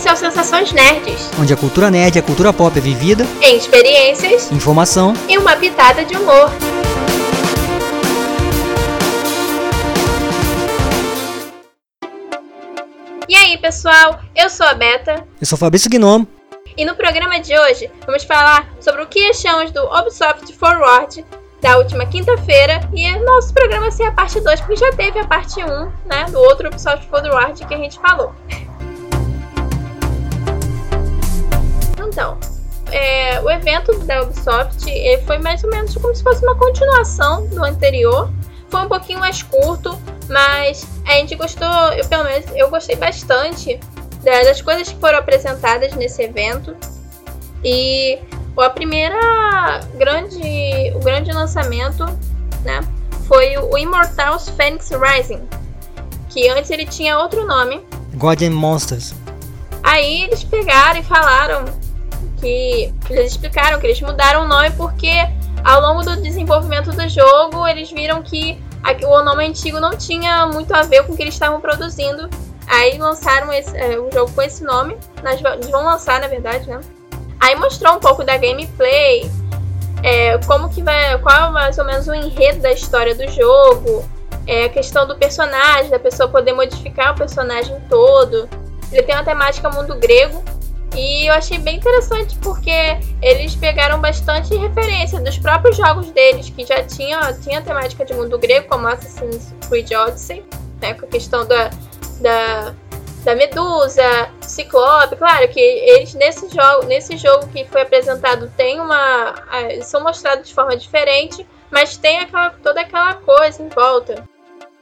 esse é o Sensações Nerds, onde a cultura nerd e a cultura pop é vivida em experiências, informação e uma pitada de humor. E aí, pessoal? Eu sou a Beta. Eu sou o Fabrício Gnomo. E no programa de hoje vamos falar sobre o que achamos do Ubisoft Forward da última quinta-feira e nosso programa ser a parte 2, porque já teve a parte 1, né, do outro Ubisoft Forward que a gente falou. Então, é, o evento da Ubisoft foi mais ou menos como se fosse uma continuação do anterior. Foi um pouquinho mais curto, mas a gente gostou, eu pelo menos eu gostei bastante das coisas que foram apresentadas nesse evento. E a primeira grande, o grande lançamento, né, foi o Immortals Phoenix Rising, que antes ele tinha outro nome. God and Monsters. Aí eles pegaram e falaram que eles explicaram que eles mudaram o nome porque ao longo do desenvolvimento do jogo eles viram que o nome antigo não tinha muito a ver com o que eles estavam produzindo. Aí lançaram esse, é, o jogo com esse nome. Eles vão lançar, na verdade, né? Aí mostrou um pouco da gameplay, é, como que vai, qual é mais ou menos o enredo da história do jogo, é, a questão do personagem, da pessoa poder modificar o personagem todo. Ele tem uma temática mundo grego e eu achei bem interessante porque eles pegaram bastante referência dos próprios jogos deles que já tinham tinha temática de mundo grego, como Assassin's Creed Odyssey, né, com a questão da, da da Medusa, Ciclope, claro que eles nesse jogo, nesse jogo que foi apresentado tem uma, são mostrados de forma diferente, mas tem aquela, toda aquela coisa em volta.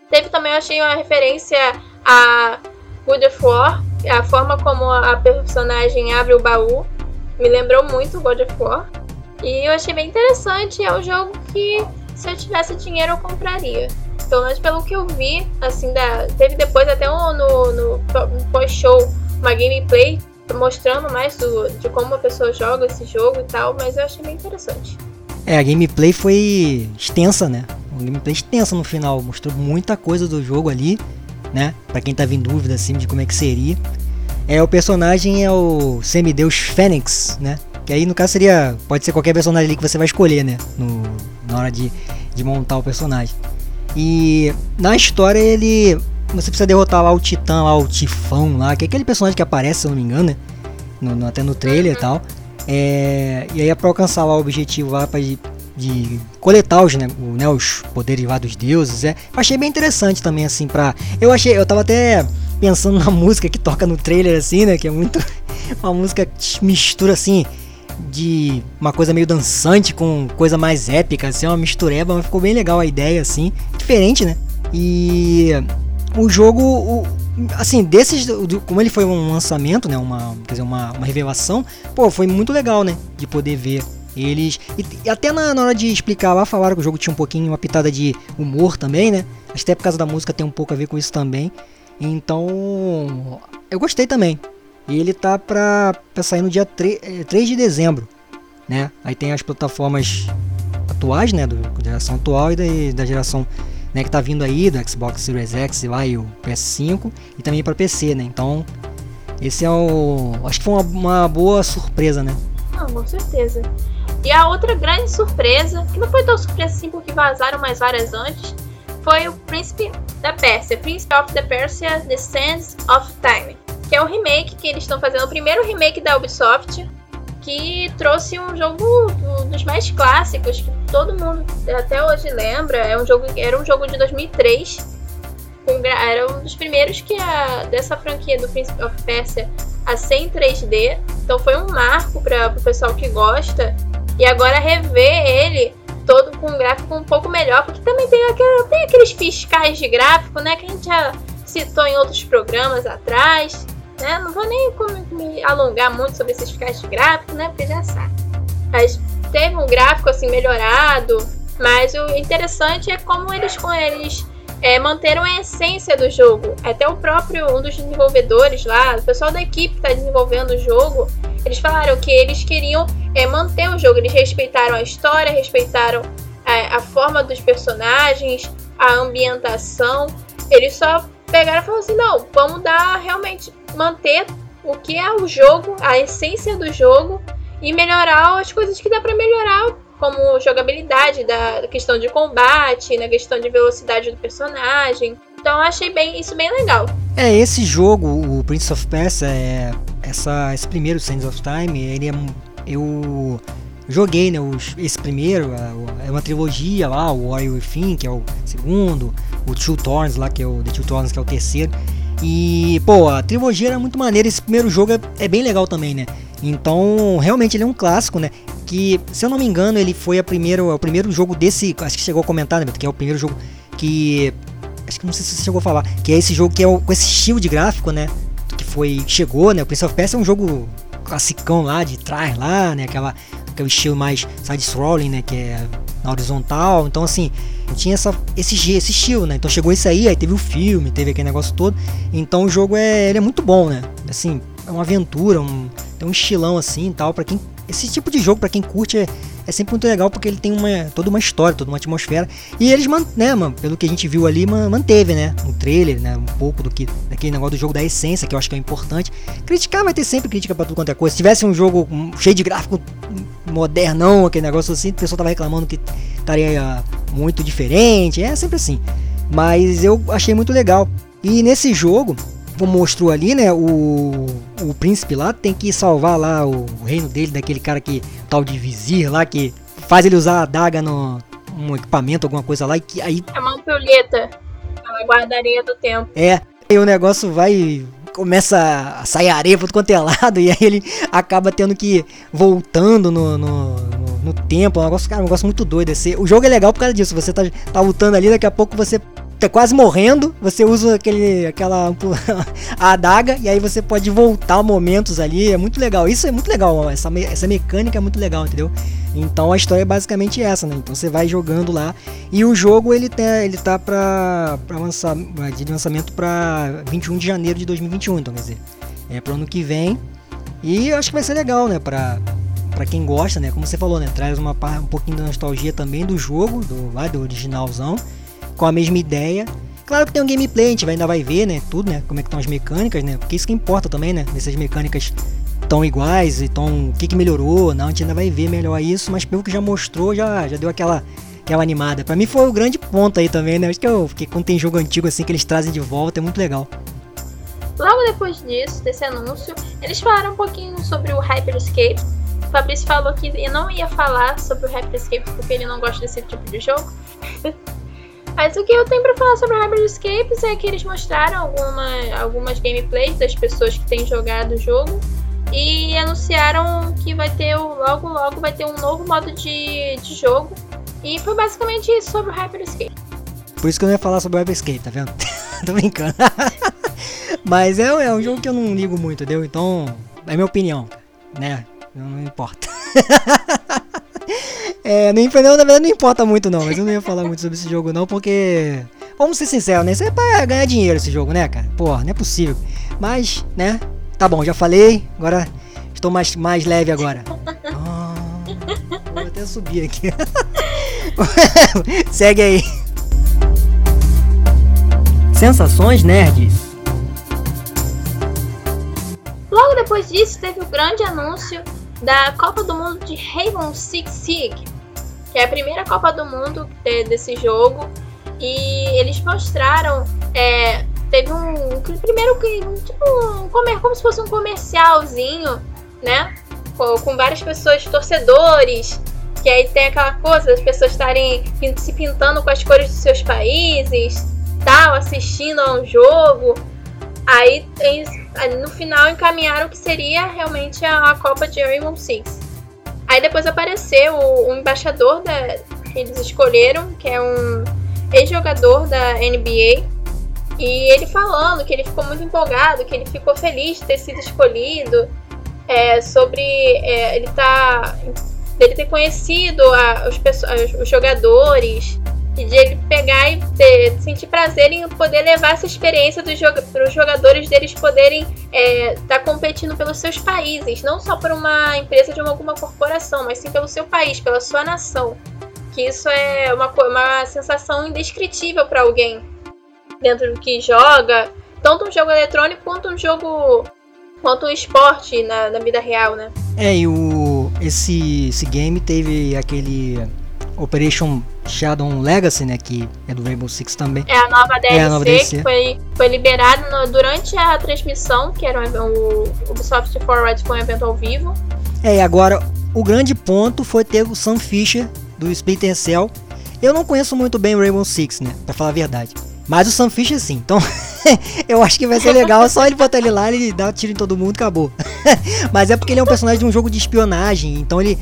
Teve também eu achei uma referência a God of War, a forma como a personagem abre o baú, me lembrou muito God of War. E eu achei bem interessante, é um jogo que se eu tivesse dinheiro eu compraria pelo menos pelo que eu vi, assim, da, teve depois até um, no, no, no pós-show uma gameplay mostrando mais do, de como a pessoa joga esse jogo e tal, mas eu achei bem interessante. É, a gameplay foi extensa, né? Uma gameplay extensa no final, mostrou muita coisa do jogo ali, né? Pra quem tava em dúvida, assim, de como é que seria. É, o personagem é o semideus Fênix, né? Que aí no caso seria. Pode ser qualquer personagem ali que você vai escolher, né? No, na hora de, de montar o personagem. E na história ele. Você precisa derrotar lá o Titã, lá, o Tifão lá, que é aquele personagem que aparece, se eu não me engano, né? No, no, até no trailer e tal. É, e aí é pra alcançar lá o objetivo lá pra, de, coletar os, né, né, os poderes lá dos deuses. É. Eu achei bem interessante também, assim, pra. Eu achei. Eu tava até pensando na música que toca no trailer, assim, né? Que é muito. Uma música que mistura assim de uma coisa meio dançante com coisa mais épica, assim, uma mistureba, mas ficou bem legal a ideia, assim, diferente, né? E o jogo, o, assim, desses, como ele foi um lançamento, né, uma, quer dizer, uma, uma revelação, pô, foi muito legal, né, de poder ver eles, e, até na, na, hora de explicar lá, falaram que o jogo tinha um pouquinho, uma pitada de humor também, né, até por causa da música tem um pouco a ver com isso também, então, eu gostei também, e ele tá pra, pra sair no dia 3, 3 é, de dezembro, né? Aí tem as plataformas atuais, né? Do, da geração atual e da, da geração né, que tá vindo aí, do Xbox Series X lá e o PS5 e também para PC, né? Então, esse é o. Acho que foi uma, uma boa surpresa, né? Ah, com certeza. E a outra grande surpresa, que não foi tão surpresa assim porque vazaram mais várias antes, foi o Príncipe da Pérsia, Prince of the Persia The Sands of Time que é o remake que eles estão fazendo, o primeiro remake da Ubisoft, que trouxe um jogo dos mais clássicos, que todo mundo até hoje lembra. É um jogo, era um jogo de 2003, era um dos primeiros que a, dessa franquia do Prince of Persia a ser em 3D. Então foi um marco para o pessoal que gosta. E agora rever ele todo com um gráfico um pouco melhor, porque também tem, aquele, tem aqueles fiscais de gráfico, né, que a gente já citou em outros programas atrás. Né? Não vou nem me alongar muito sobre esses fiscais gráficos, né? Porque já sabe. Mas teve um gráfico assim melhorado, mas o interessante é como eles com eles é, manteram a essência do jogo. Até o próprio um dos desenvolvedores lá, o pessoal da equipe que está desenvolvendo o jogo, eles falaram que eles queriam é, manter o jogo. Eles respeitaram a história, respeitaram a, a forma dos personagens, a ambientação. Eles só pegaram e falaram assim: não, vamos dar realmente manter o que é o jogo, a essência do jogo e melhorar as coisas que dá para melhorar, como jogabilidade, da questão de combate, na questão de velocidade do personagem. Então achei bem, isso bem legal. É, esse jogo, o Prince of Persia, é, essa, esse primeiro Sands of Time, ele é. Eu joguei, né, os, esse primeiro, é uma trilogia lá, o Warrior Within, que é o segundo, o Two Thorns lá, que é o The Two Thorns, que é o terceiro. E, pô, a trilogia era muito maneira, esse primeiro jogo é, é bem legal também, né? Então, realmente ele é um clássico, né? Que, se eu não me engano, ele foi a primeiro, o primeiro jogo desse. Acho que chegou a comentar, né? Que é o primeiro jogo que. Acho que não sei se você chegou a falar. Que é esse jogo que é o, com esse estilo de gráfico, né? Que foi. Chegou, né? O Prince of Persia é um jogo classicão lá, de trás lá, né? Aquela, aquele estilo mais side-scrolling, né? Que é na horizontal. Então, assim, tinha essa, esse, esse estilo, né? Então chegou isso aí, aí teve o filme, teve aquele negócio todo. Então o jogo é, ele é muito bom, né? Assim, é uma aventura, um, tem um estilão assim e tal. Pra quem, esse tipo de jogo, para quem curte, é, é sempre muito legal porque ele tem uma, toda uma história, toda uma atmosfera. E eles, né, mano, pelo que a gente viu ali, manteve, né? Um trailer, né? Um pouco do que daquele negócio do jogo da essência, que eu acho que é importante. Criticar vai ter sempre crítica para tudo quanto é coisa. Se tivesse um jogo cheio de gráfico modernão, aquele negócio assim, o pessoal tava reclamando que estaria muito diferente. É sempre assim. Mas eu achei muito legal. E nesse jogo, mostrou ali, né? O, o príncipe lá tem que salvar lá o, reino dele, daquele cara que. tal de vizir lá, que faz ele usar a daga no um equipamento, alguma coisa lá, e que aí. É uma ampulheta. Ela guarda areia do tempo. É. E o negócio vai. Começa a sair areia por quanto é lado, e aí ele acaba tendo que ir voltando no, no, no, no tempo. É um negócio, cara, um negócio muito doido. Esse, o jogo é legal por causa disso. Você tá, tá lutando ali, daqui a pouco você tá quase morrendo, você usa aquele, aquela a adaga e aí você pode voltar momentos ali, é muito legal. Isso é muito legal, essa, essa mecânica é muito legal, entendeu? Então a história é basicamente essa, né? Então você vai jogando lá e o jogo ele tem, ele tá para lançar de lançamento para 21 de janeiro de 2021, então quer dizer, é pro ano que vem. E eu acho que vai ser legal, né, para para quem gosta, né? Como você falou, né? Traz uma um pouquinho de nostalgia também do jogo, do, vai, do originalzão com a mesma ideia. Claro que tem um gameplay, a gente ainda vai ver, né? Tudo, né? Como é que estão as mecânicas, né? Porque isso que importa também, né? Nessas mecânicas tão iguais e tão. O que, que melhorou? Não, a gente ainda vai ver melhor isso, mas pelo que já mostrou, já, já deu aquela, aquela animada. Pra mim foi o grande ponto aí também, né? Acho que eu, porque quando tem jogo antigo assim que eles trazem de volta, é muito legal. Logo depois disso, desse anúncio, eles falaram um pouquinho sobre o Hyperscape. O Fabrício falou que não ia falar sobre o Hyperscape porque ele não gosta desse tipo de jogo. Mas o que eu tenho pra falar sobre Hybrid Escapes é que eles mostraram alguma, algumas gameplays das pessoas que têm jogado o jogo e anunciaram que vai ter logo logo vai ter um novo modo de, de jogo. E foi basicamente isso sobre o Hyper Escape. Por isso que eu não ia falar sobre o Hyper Escape, tá vendo? Tô brincando. Mas é, é um jogo que eu não ligo muito, entendeu? Então, é minha opinião, né? Não, não importa. É, nem, na verdade não importa muito não, mas eu não ia falar muito sobre esse jogo não, porque... Vamos ser sinceros, né? Isso é pra ganhar dinheiro esse jogo, né, cara? Porra, não é possível. Mas, né? Tá bom, já falei, agora estou mais, mais leve agora. Oh, vou até subir aqui. Segue aí. Sensações nerds. Logo depois disso, teve o grande anúncio da Copa do Mundo de Rainbow Six Siege, que é a primeira Copa do Mundo desse jogo. E eles mostraram. É, teve um. Primeiro tipo um, como se fosse um comercialzinho, né? Com, com várias pessoas, torcedores. Que aí tem aquela coisa das pessoas estarem se pintando com as cores dos seus países, tal, assistindo a um jogo. Aí no final encaminharam que seria realmente a, a Copa de Rainbow Six. Aí depois apareceu o, o embaixador da, que eles escolheram, que é um ex-jogador da NBA. E ele falando que ele ficou muito empolgado, que ele ficou feliz de ter sido escolhido, é, sobre é, ele tá ele ter conhecido a, os, os jogadores, de ele pegar e ter, sentir prazer em poder levar essa experiência para os jogadores deles poderem estar é, tá competindo pelos seus países, não só por uma empresa de uma, alguma corporação, mas sim pelo seu país, pela sua nação. Que isso é uma, uma sensação indescritível para alguém dentro do que joga, tanto um jogo eletrônico quanto um jogo quanto o esporte na, na vida real, né? É, e o, esse, esse game teve aquele Operation Shadow Legacy, né? Que é do Rainbow Six também. É a nova DLC, é a nova DLC. que foi, foi liberado no, durante a transmissão, que era o, o Ubisoft Forward foi um evento ao vivo. É, e agora o grande ponto foi ter o Sam Fisher do Splinter Cell. Eu não conheço muito bem o Rainbow Six, né? Pra falar a verdade. Mas o Sam Fisher sim. Então, eu acho que vai ser legal. Só ele botar ele lá, ele dá um tiro em todo mundo acabou. Mas é porque ele é um personagem de um jogo de espionagem. Então ele.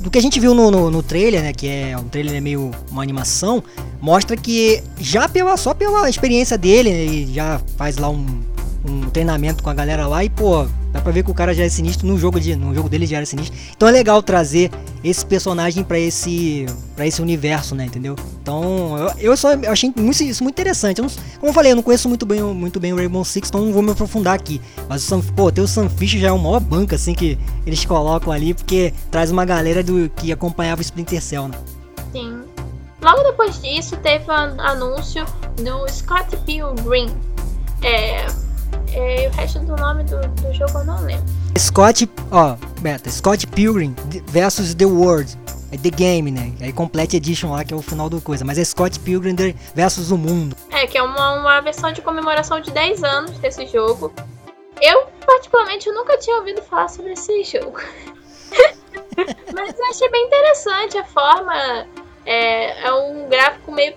Do que a gente viu no, no, no trailer, né? Que é um trailer meio uma animação, mostra que já pela, só pela experiência dele, né, ele já faz lá um, um treinamento com a galera lá e, pô, Dá pra ver que o cara já é sinistro no jogo, de, no jogo dele já era sinistro. Então é legal trazer esse personagem para esse para esse universo, né, entendeu? Então, eu, eu só eu achei muito, isso muito interessante. Eu não, como eu falei, eu não conheço muito bem, muito bem o Rainbow Six, então não vou me aprofundar aqui. Mas o Sam, pô, ter o Sunfish já é uma maior banca assim que eles colocam ali, porque traz uma galera do que acompanhava o Splinter Cell, né? Sim. Logo depois disso, teve o anúncio do Scott Pilgrim. É, é, o resto do nome do, do jogo eu não lembro. Scott, ó, Beta, Scott Pilgrim versus The World. É The Game, né? Aí Complete Edition lá, que é o final do coisa. Mas é Scott Pilgrim versus o mundo. É, que é uma, uma versão de comemoração de 10 anos desse jogo. Eu, particularmente, eu nunca tinha ouvido falar sobre esse jogo. mas eu achei bem interessante a forma. É, é um gráfico meio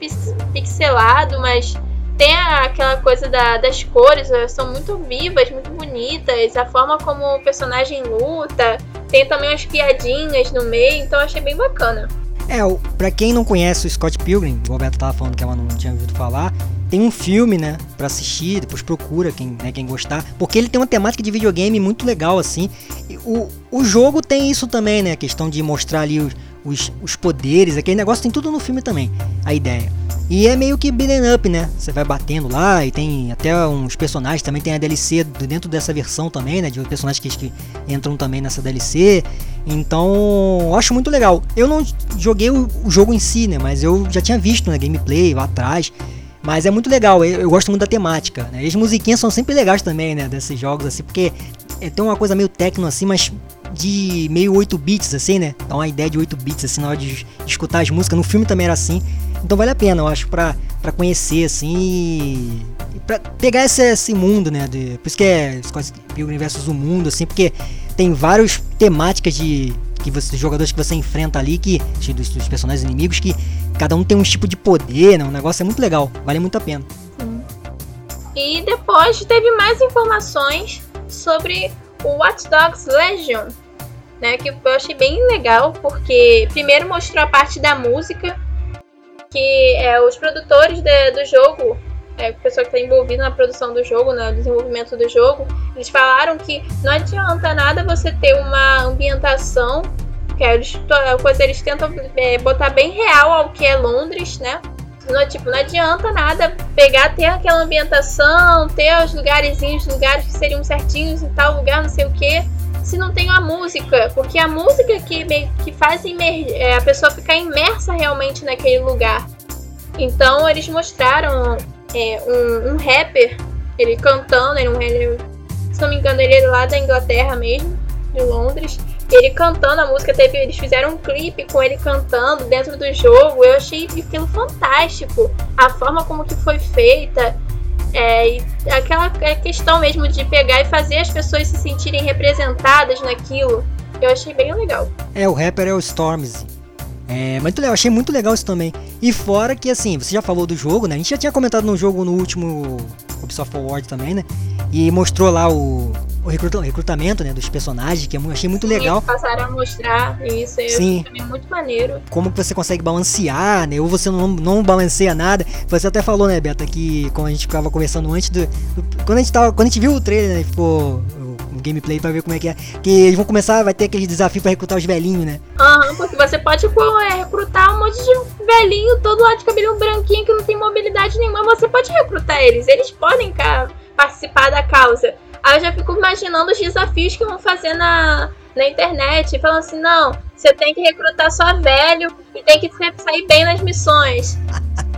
pixelado, mas tem aquela coisa da, das cores, são muito vivas, muito bonitas, a forma como o personagem luta, tem também umas piadinhas no meio, então achei bem bacana. É, pra quem não conhece o Scott Pilgrim, o Roberto tava falando que ela não tinha ouvido falar, tem um filme, né, pra assistir, depois procura quem, né, quem gostar, porque ele tem uma temática de videogame muito legal, assim. O, o jogo tem isso também, né, a questão de mostrar ali os, os, os poderes, aquele negócio tem tudo no filme também, a ideia. E é meio que beat'em up, né? Você vai batendo lá e tem até uns personagens, também tem a DLC dentro dessa versão também, né? De personagens que, que entram também nessa DLC. Então, eu acho muito legal. Eu não joguei o, o, jogo em si, né? Mas eu já tinha visto na né, gameplay lá atrás. Mas é muito legal, eu, eu, gosto muito da temática. Né? E as musiquinhas são sempre legais também, né? Desses jogos, assim, porque é, tem uma coisa meio techno assim, mas de meio 8 bits, assim, né? Dá uma ideia de 8 bits, assim, na hora de, escutar as músicas. No filme também era assim. Então vale a pena, eu acho, pra, pra conhecer, assim, e, pra pegar esse, esse mundo, né? De, por isso que é Scott Pilgrim versus o mundo, assim, porque tem várias temáticas de que você, jogadores que você enfrenta ali, que dos, dos personagens inimigos, que cada um tem um tipo de poder, né? Um negócio é muito legal, vale muito a pena. E depois teve mais informações sobre o Watch Dogs Legion, né? Que eu achei bem legal, porque primeiro mostrou a parte da música, que é, os produtores de, do jogo, é, a pessoa que está envolvida na produção do jogo, no desenvolvimento do jogo, eles falaram que não adianta nada você ter uma ambientação, que é, eles, coisa, eles tentam é, botar bem real ao que é Londres, né? Não, tipo, não adianta nada pegar, ter aquela ambientação, ter os lugarzinhos, lugares que seriam certinhos em tal lugar, não sei o que, se não tem a música, porque a música que, que faz é, a pessoa ficar imersa realmente naquele lugar. Então eles mostraram é, um, um, rapper, ele cantando, ele, ele, se não me engano, ele é lá da Inglaterra mesmo, de Londres. Ele cantando a música, teve, eles fizeram um clipe com ele cantando dentro do jogo. Eu achei aquilo fantástico. A forma como que foi feita. É, aquela questão mesmo de pegar e fazer as pessoas se sentirem representadas naquilo, eu achei bem legal. É, o rapper é o Stormzy. É muito legal, achei muito legal isso também. E fora que assim, você já falou do jogo, né? A gente já tinha comentado no jogo no último Ubisoft Award também, né? E mostrou lá o, o recrutamento né, dos personagens, que eu achei muito legal. Sim, passaram a mostrar isso, eu Sim. muito maneiro. Como que você consegue balancear, né? Ou você não, não balanceia nada. Você até falou, né, Beta, que quando a gente ficava conversando antes do. do quando, a gente tava, quando a gente viu o trailer, né? Ficou o gameplay pra ver como é que é. Que eles vão começar, vai ter aquele desafio pra recrutar os velhinhos, né? Aham, uhum, porque você pode é, recrutar um monte de velhinho, todo lá de cabelinho branquinho que não tem mobilidade nenhuma. Você pode recrutar eles, eles podem cá, participar da causa. Aí eu já fico imaginando os desafios que vão fazer na, na internet, falando assim, não, você tem que recrutar só velho e tem que sair bem nas missões.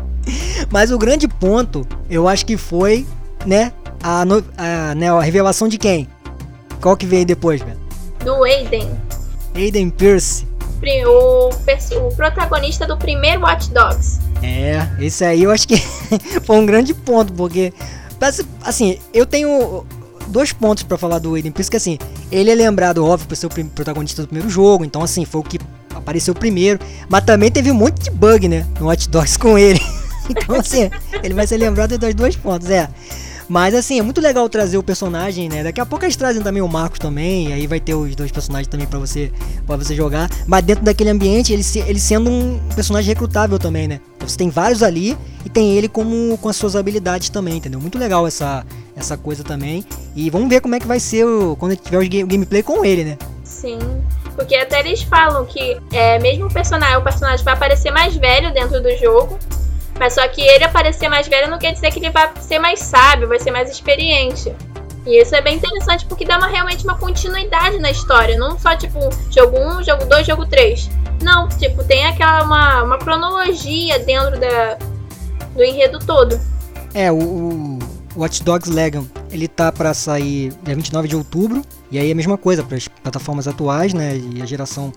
Mas o grande ponto, eu acho que foi, né, a, a, né, a revelação de quem? qual que veio depois, velho? Do Aiden. Aiden Pierce. O, o protagonista do primeiro Watch Dogs. É, esse aí eu acho que foi um grande ponto, porque assim, eu tenho dois pontos para falar do Aiden Pierce, que assim, ele é lembrado, óbvio, por ser o protagonista do primeiro jogo, então assim, foi o que apareceu primeiro, mas também teve um monte de bug, né, no Watch Dogs com ele. então assim, ele vai ser lembrado das dois pontos, é. Mas assim, é muito legal trazer o personagem, né? Daqui a pouco eles trazem também o Marcos também, aí vai ter os dois personagens também para você para você jogar. Mas dentro daquele ambiente, ele, ele sendo um personagem recrutável também, né? Então, você tem vários ali e tem ele como com as suas habilidades também, entendeu? Muito legal essa, essa coisa também. E vamos ver como é que vai ser o, quando tiver o gameplay com ele, né? Sim. Porque até eles falam que é, mesmo o personagem, o personagem vai aparecer mais velho dentro do jogo. Mas só que ele aparecer mais velho não quer dizer que ele vai ser mais sábio, vai ser mais experiente. E isso é bem interessante porque dá uma, realmente uma continuidade na história. Não só tipo jogo 1, jogo 2, jogo 3. Não, tipo, tem aquela uma, uma cronologia dentro da, do enredo todo. É, o, o Watch Dogs Legion, ele tá para sair dia 29 de outubro. E aí é a mesma coisa para as plataformas atuais, né? E a geração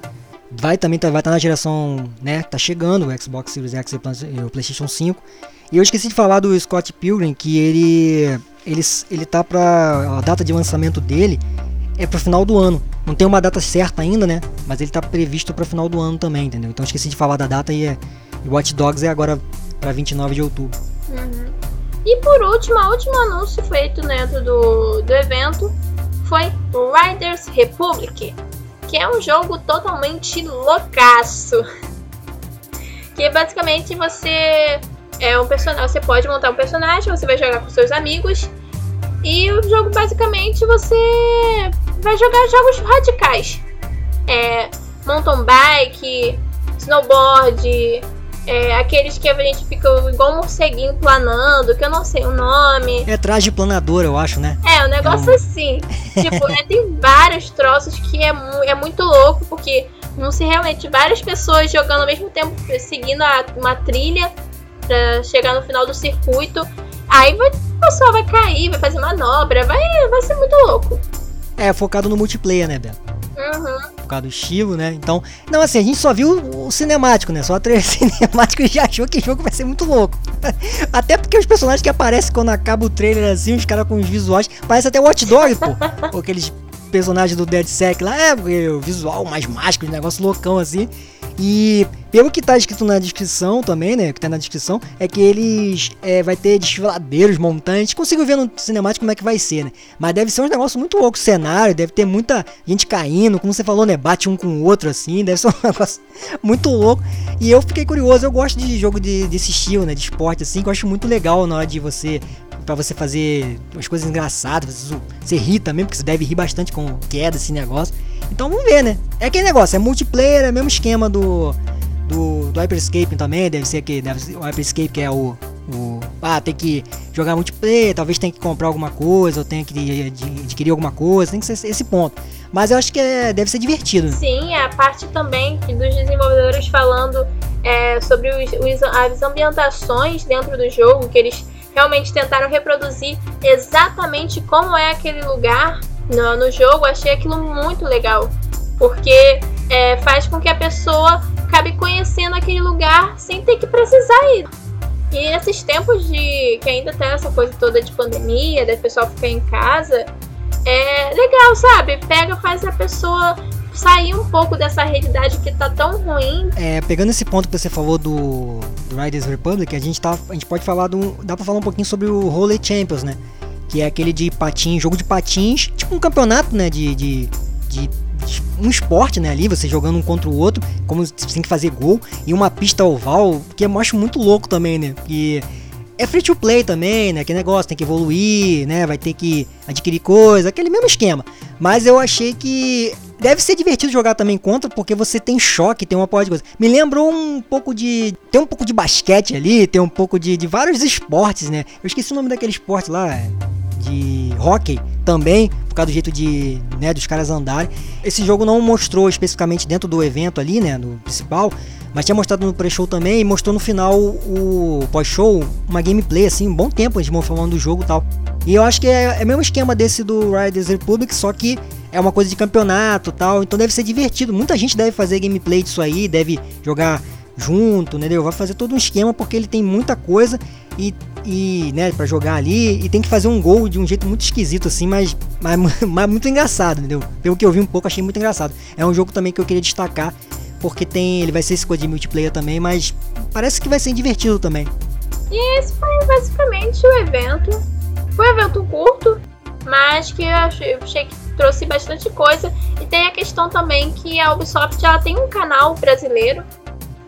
vai também tá, vai estar tá na geração, né, tá chegando o Xbox Series X e o PlayStation 5. E eu esqueci de falar do Scott Pilgrim que ele ele ele tá para a data de lançamento dele é pro final do ano. Não tem uma data certa ainda, né? Mas ele tá previsto para final do ano também, entendeu? Então esqueci de falar da data e é e Watch Dogs é agora para 29 de outubro. Uhum. E por último, o último anúncio feito dentro do, do evento foi Riders Republic, que é um jogo totalmente loucaço. Que basicamente você é um personagem, você pode montar um personagem, você vai jogar com seus amigos e o jogo basicamente você vai jogar jogos radicais. É, mountain bike, snowboard, é, aqueles que a gente fica igual um morceguinho planando, que eu não sei o nome. É traje planador, eu acho, né? É, um negócio é um... assim. tipo, é, tem vários troços que é, é muito louco, porque não se realmente várias pessoas jogando ao mesmo tempo, seguindo a, uma trilha pra chegar no final do circuito. Aí vai, o pessoal vai cair, vai fazer manobra, vai, vai ser muito louco. É, focado no multiplayer, né, Beto? Uhum por causa do estilo, né? Então, não, assim, a gente só viu o cinemático, né? Só a trailer cinemático e já achou que o jogo vai ser muito louco. Até porque os personagens que aparecem quando acaba o trailer assim, os caras com os visuais, parece até o Watch Dog, pô. Aqueles personagens do Dead Sec lá, é, o visual mais mágico, um negócio loucão assim. E pelo que tá escrito na descrição também, né? Que tá na descrição, é que eles é, vai ter desfiladeiros, montantes. Consigo ver no cinemático como é que vai ser, né? Mas deve ser um negócio muito louco. Cenário, deve ter muita gente caindo, como você falou, né? Bate um com o outro assim, deve ser um negócio muito louco. E eu fiquei curioso, eu gosto de jogo de, desse estilo, né? De esporte assim, que eu acho muito legal na hora de você para você fazer as coisas engraçadas, você, você rir também, porque você deve rir bastante com queda, esse negócio. Então vamos ver, né? É aquele negócio, é multiplayer, é o mesmo esquema do, do, do Hyperscape também, deve ser que deve ser, o Hyperscape que é o, o. Ah, tem que jogar multiplayer, talvez tem que comprar alguma coisa, ou tem que adquirir alguma coisa, tem que ser esse ponto. Mas eu acho que é, deve ser divertido. Sim, a parte também dos desenvolvedores falando é, sobre os, os, as ambientações dentro do jogo, que eles realmente tentaram reproduzir exatamente como é aquele lugar no, no jogo. Achei aquilo muito legal, porque é, faz com que a pessoa acabe conhecendo aquele lugar sem ter que precisar ir. E nesses tempos de que ainda tem essa coisa toda de pandemia, da pessoal ficar em casa, é legal, sabe? Pega, faz a pessoa sair um pouco dessa realidade que tá tão ruim. É, pegando esse ponto que você falou do, do Riders Republic, a gente, tá, a gente pode falar do. Dá pra falar um pouquinho sobre o Holy Champions, né? Que é aquele de patins, jogo de patins, tipo um campeonato, né? De, de, de um esporte, né, ali, você jogando um contra o outro, como você tem que fazer gol, e uma pista oval, que eu acho muito louco também, né, que é free to play também, né, aquele negócio, tem que evoluir, né, vai ter que adquirir coisa, aquele mesmo esquema, mas eu achei que Deve ser divertido jogar também contra, porque você tem choque, tem uma porra de coisa. Me lembrou um pouco de. Tem um pouco de basquete ali, tem um pouco de, de vários esportes, né? Eu esqueci o nome daquele esporte lá. De hockey também, por causa do jeito de, né, dos caras andarem. Esse jogo não mostrou especificamente dentro do evento ali, né, do principal, mas tinha mostrado no pre-show também e mostrou no final o pós-show uma gameplay, assim, um bom tempo eles falando do jogo e tal. E eu acho que é, é o mesmo esquema desse do Riders Republic, só que é uma coisa de campeonato tal, então deve ser divertido. Muita gente deve fazer gameplay disso aí, deve jogar junto, entendeu? Vai fazer todo um esquema porque ele tem muita coisa e, e né, para jogar ali e tem que fazer um gol de um jeito muito esquisito assim, mas, mas, mas muito engraçado, entendeu? Pelo que eu vi um pouco, achei muito engraçado. É um jogo também que eu queria destacar porque tem, ele vai ser esse coisa de multiplayer também, mas parece que vai ser divertido também. E esse foi basicamente o evento. Foi um evento curto, mas que eu achei, eu achei que trouxe bastante coisa. E tem a questão também que a Ubisoft ela tem um canal brasileiro.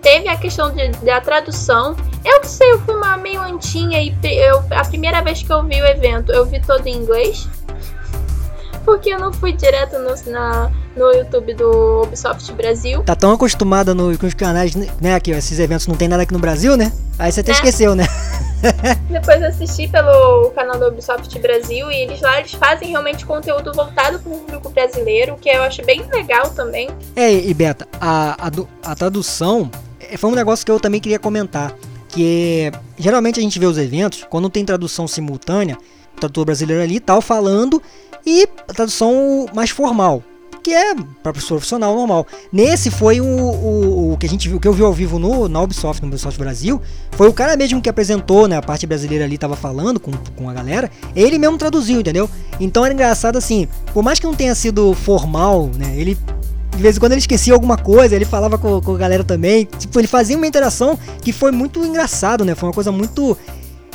Teve a questão de, da tradução. Eu sei, eu fui uma meio antinha e eu, a primeira vez que eu vi o evento, eu vi todo em inglês. Porque eu não fui direto no, na, no YouTube do Ubisoft Brasil. Tá tão acostumada no, com os canais, né? Que esses eventos não tem nada aqui no Brasil, né? Aí você até né? esqueceu, né? Depois assisti pelo canal do Ubisoft Brasil e eles lá eles fazem realmente conteúdo voltado para o público brasileiro, que eu acho bem legal também. É, e Beta, a, a, a tradução é, foi um negócio que eu também queria comentar. Que geralmente a gente vê os eventos, quando tem tradução simultânea, o tradutor brasileiro ali tal, falando, e a tradução mais formal que é para profissional normal. Nesse foi o, o, o, que a gente viu, que eu vi ao vivo no na Ubisoft, no Ubisoft Brasil, foi o cara mesmo que apresentou, né, a parte brasileira ali tava falando com, com a galera, ele mesmo traduziu, entendeu? Então era engraçado assim, por mais que não tenha sido formal, né, ele de vez em quando ele esquecia alguma coisa, ele falava com, com a galera também. Tipo, ele fazia uma interação que foi muito engraçado, né? Foi uma coisa muito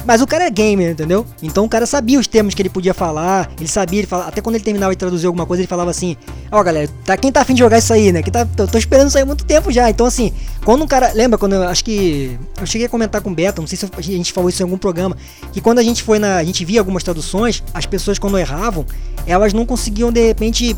mas o cara é gamer, entendeu? Então o cara sabia os termos que ele podia falar, ele sabia, ele falava, até quando ele terminava de traduzir alguma coisa, ele falava assim: Ó, oh, galera, tá, quem tá afim de jogar isso aí, né? Que tá, tô, tô, esperando isso aí há muito tempo já. Então, assim, quando um cara. Lembra quando eu acho que. Eu cheguei a comentar com o Beto, não sei se a gente falou isso em algum programa, que quando a gente foi na. A gente via algumas traduções, as pessoas quando erravam, elas não conseguiam de repente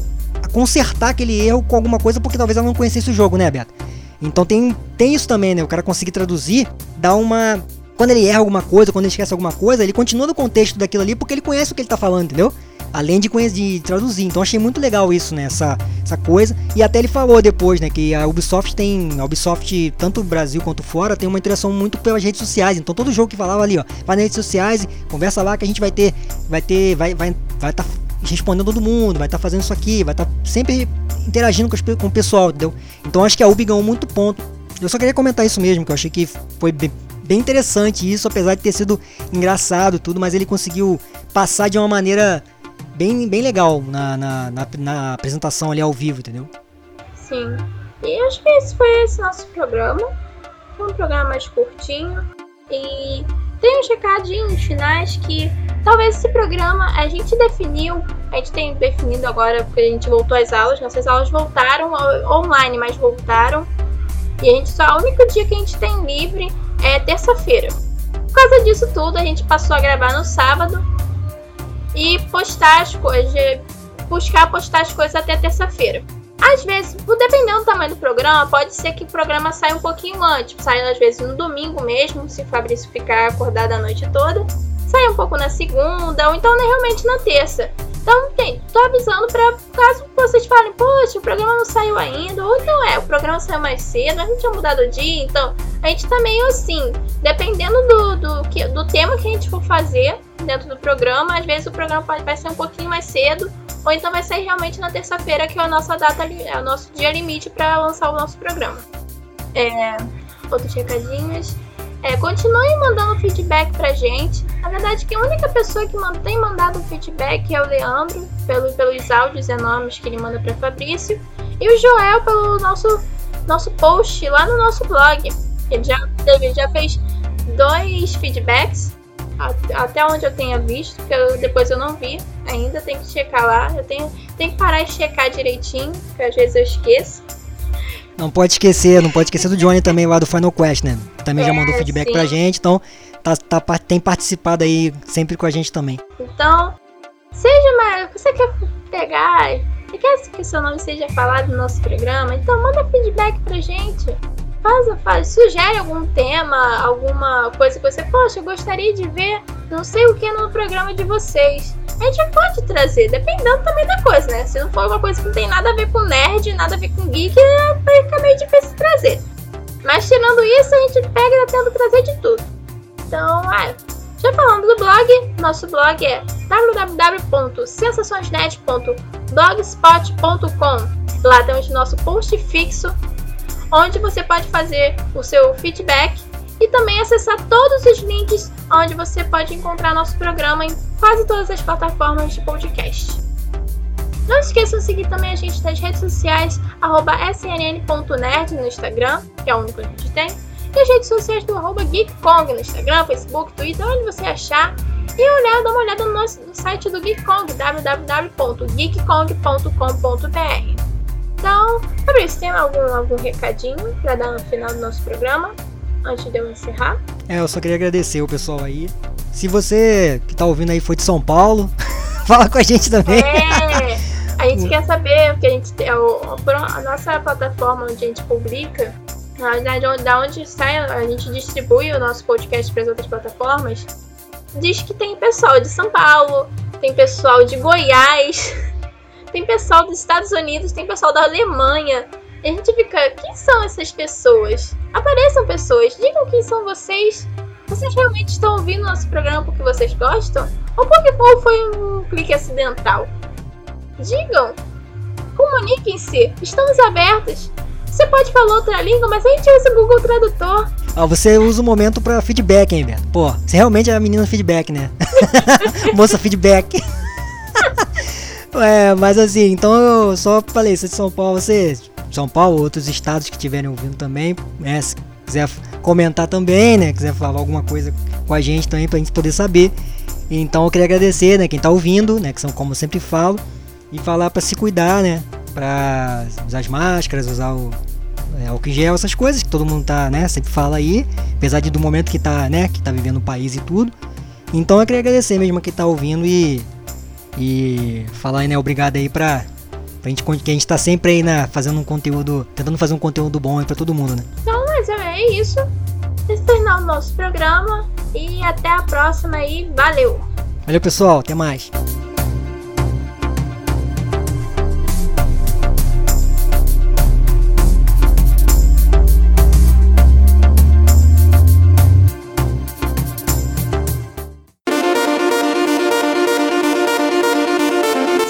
consertar aquele erro com alguma coisa porque talvez ela não conhecesse o jogo, né, Beto? Então tem, tem isso também, né? O cara conseguir traduzir, dá uma quando ele erra alguma coisa, quando ele esquece alguma coisa, ele continua no contexto daquilo ali porque ele conhece o que ele tá falando, entendeu? Além de, conhecer, de traduzir. Então achei muito legal isso, né? Essa, essa coisa. E até ele falou depois, né? Que a Ubisoft tem. A Ubisoft, tanto no Brasil quanto fora, tem uma interação muito pelas redes sociais. Então todo jogo que falava ali, ó, vai nas redes sociais, conversa lá que a gente vai ter. Vai ter. Vai vai vai tá respondendo todo mundo, vai estar tá fazendo isso aqui, vai estar tá sempre interagindo com, com o pessoal, entendeu? Então acho que a Ubi ganhou muito ponto. Eu só queria comentar isso mesmo, que eu achei que foi bem, bem interessante isso, apesar de ter sido engraçado tudo, mas ele conseguiu passar de uma maneira bem, bem legal na, na, na, na apresentação ali ao vivo, entendeu? Sim. E acho que esse foi esse nosso programa. Foi um programa mais curtinho. E tem uns recadinhos finais que talvez esse programa a gente definiu, a gente tem definido agora porque a gente voltou às aulas, nossas aulas voltaram online, mas voltaram. E a gente só, o único dia que a gente tem livre é terça-feira. Por causa disso tudo, a gente passou a gravar no sábado e postar as coisas, buscar postar as coisas até terça-feira. Às vezes, dependendo do tamanho do programa, pode ser que o programa saia um pouquinho antes, saia às vezes no domingo mesmo, se o Fabrício ficar acordado a noite toda, saia um pouco na segunda, ou então né, realmente na terça. Então, tem, tô avisando para caso vocês falem, poxa, o programa não saiu ainda, ou não é, o programa saiu mais cedo, a gente tinha mudado o dia, então a gente tá meio assim, dependendo do, do, que, do tema que a gente for fazer dentro do programa, às vezes o programa pode, vai ser um pouquinho mais cedo, ou então vai sair realmente na terça-feira, que é a nossa data, é o nosso dia limite para lançar o nosso programa. É, outros recadinhos. É, continuem mandando feedback pra gente. Na verdade, que a única pessoa que tem mandado feedback é o Leandro, pelo, pelos áudios enormes que ele manda pra Fabrício. E o Joel pelo nosso, nosso post lá no nosso blog. Ele já, teve, já fez dois feedbacks, até onde eu tenha visto, que eu, depois eu não vi ainda, tem que checar lá. Eu tenho, tenho que parar e checar direitinho, que às vezes eu esqueço. Não pode esquecer, não pode esquecer do Johnny também lá do Final Quest, né? Também é, já mandou feedback sim. pra gente, então tá, tá, tem participado aí sempre com a gente também. Então, seja mais. Você quer pegar. Você quer que seu nome seja falado no nosso programa? Então manda feedback pra gente. Faz, faz, sugere algum tema, alguma coisa que você, poxa, eu gostaria de ver não sei o que no programa de vocês a gente pode trazer, dependendo também da coisa, né? Se não for uma coisa que não tem nada a ver com nerd, nada a ver com geek, vai ficar meio difícil trazer. Mas tirando isso, a gente pega e tenta trazer de tudo. Então, ah, Já falando do blog, nosso blog é www.sensaçõesnet.blogspot.com. Lá temos nosso post fixo, onde você pode fazer o seu feedback e também acessar todos os links onde você pode encontrar nosso programa em quase todas as plataformas de podcast. Não esqueçam de seguir também a gente nas redes sociais, snn.nerd no Instagram, que é o único que a gente tem, e as redes sociais do arroba GeekKong no Instagram, Facebook, Twitter, onde você achar. E olhar, dá uma olhada no, nosso, no site do GeekKong, www.geekkong.com.br. Então, Fabrício, tem algum, algum recadinho para dar no final do nosso programa? Antes de eu encerrar? É, eu só queria agradecer o pessoal aí. Se você que tá ouvindo aí foi de São Paulo, fala com a gente também. É, a gente quer saber, porque a gente tem a nossa plataforma onde a gente publica na verdade, da onde sai, a gente distribui o nosso podcast para as outras plataformas, diz que tem pessoal de São Paulo, tem pessoal de Goiás, tem pessoal dos Estados Unidos, tem pessoal da Alemanha. E a gente fica, quem são essas pessoas? Apareçam pessoas, digam quem são vocês. Vocês realmente estão ouvindo nosso programa porque vocês gostam? Ou porque foi um clique acidental? Digam! Comuniquem-se! Estamos abertos! Você pode falar outra língua, mas a gente usa o Google Tradutor. Ah, você usa o momento pra feedback, hein, Beto? Pô, você realmente é a menina feedback, né? Moça feedback. É, mas assim, então eu só falei, você é de São Paulo, você São Paulo, outros estados que estiverem ouvindo também, né? Se quiser comentar também, né? Quiser falar alguma coisa com a gente também pra gente poder saber. Então eu queria agradecer, né? Quem tá ouvindo, né? Que são como eu sempre falo. E falar para se cuidar, né? Pra usar as máscaras, usar o é, álcool em gel, essas coisas que todo mundo tá, né, sempre fala aí, apesar de do momento que tá, né, que tá vivendo o país e tudo. Então eu queria agradecer mesmo a quem tá ouvindo e e falar, né, obrigado aí pra, pra gente que a gente tá sempre aí, né, fazendo um conteúdo, tentando fazer um conteúdo bom aí pra todo mundo, né? Então, mas é isso. Esse é o nosso programa e até a próxima aí, valeu. Valeu, pessoal, até mais.